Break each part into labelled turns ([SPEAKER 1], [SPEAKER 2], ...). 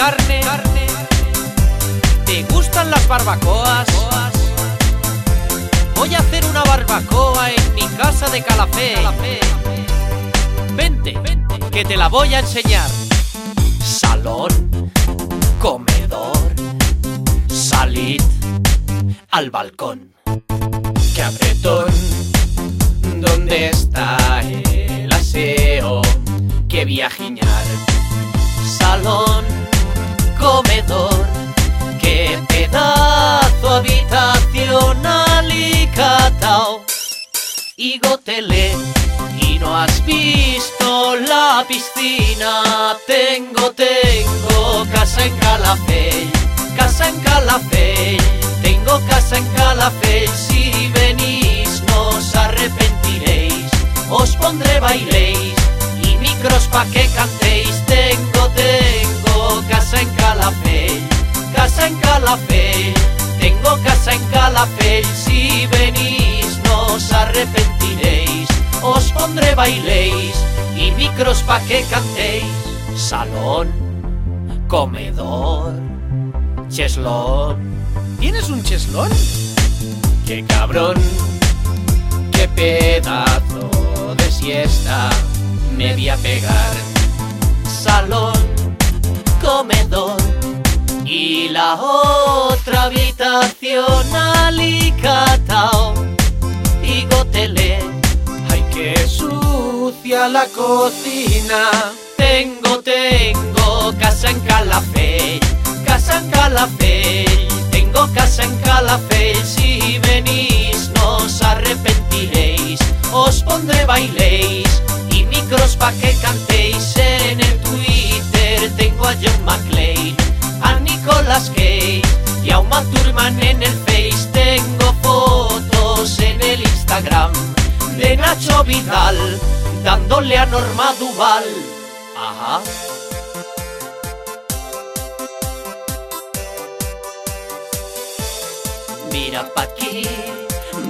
[SPEAKER 1] carne? ¿Te gustan las barbacoas? Voy a hacer una barbacoa en mi casa de Calafé. Vente, que te la voy a enseñar. Salón, comedor, salid al balcón. ¡Qué apretón! ¿Dónde está el aseo? ¡Qué viajiñar! Salón, y gotele. Y no has visto la piscina, tengo, tengo casa en Calafell, casa en Calafell, tengo casa en Calafell, si venís no os arrepentiréis, os pondré bailéis y micros pa' que cantéis, tengo, tengo casa en Calafell, casa en Calafell, tengo casa en Calafell, os pondré bailéis y micros pa' que cantéis, salón, comedor, cheslón. ¿Tienes un cheslón? ¡Qué cabrón! ¡Qué pedazo de siesta me voy a pegar! Salón, comedor y la otra habitación alicatao sucia la cocina! Tengo, tengo casa en Calafell, casa en Calafell, tengo casa en Calafell, si venís no os arrepentiréis, os pondré bailéis y micros pa' que cantéis. En el Twitter, tengo a John McClane, a Nicolas Cage y a Uma Thurman en el Face, tengo fotos en el Instagram de Nacho Vidal, dándole a Norma Duval. Ajá. Mira pa' aquí,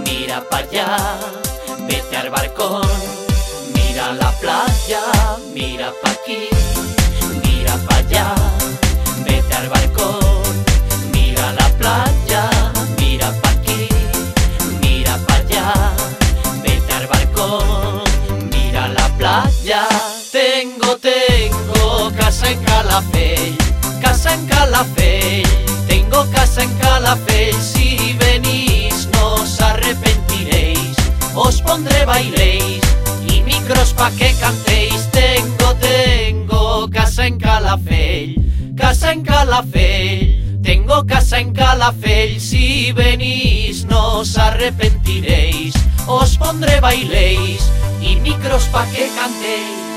[SPEAKER 1] mira pa' allá, vete al balcón, mira la playa, mira pa' aquí, mira pa' allá, Casa en Calafell, tengo casa en Calafell, si venís no arrepentiréis, os pondré bailéis y micros pa' que cantéis, tengo, tengo casa en Calafell, casa en Calafell, tengo casa en Calafell, si venís no os arrepentiréis, os pondré bailéis y micros pa' que cantéis.